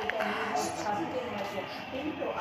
就等于还有差四件，还是顶多，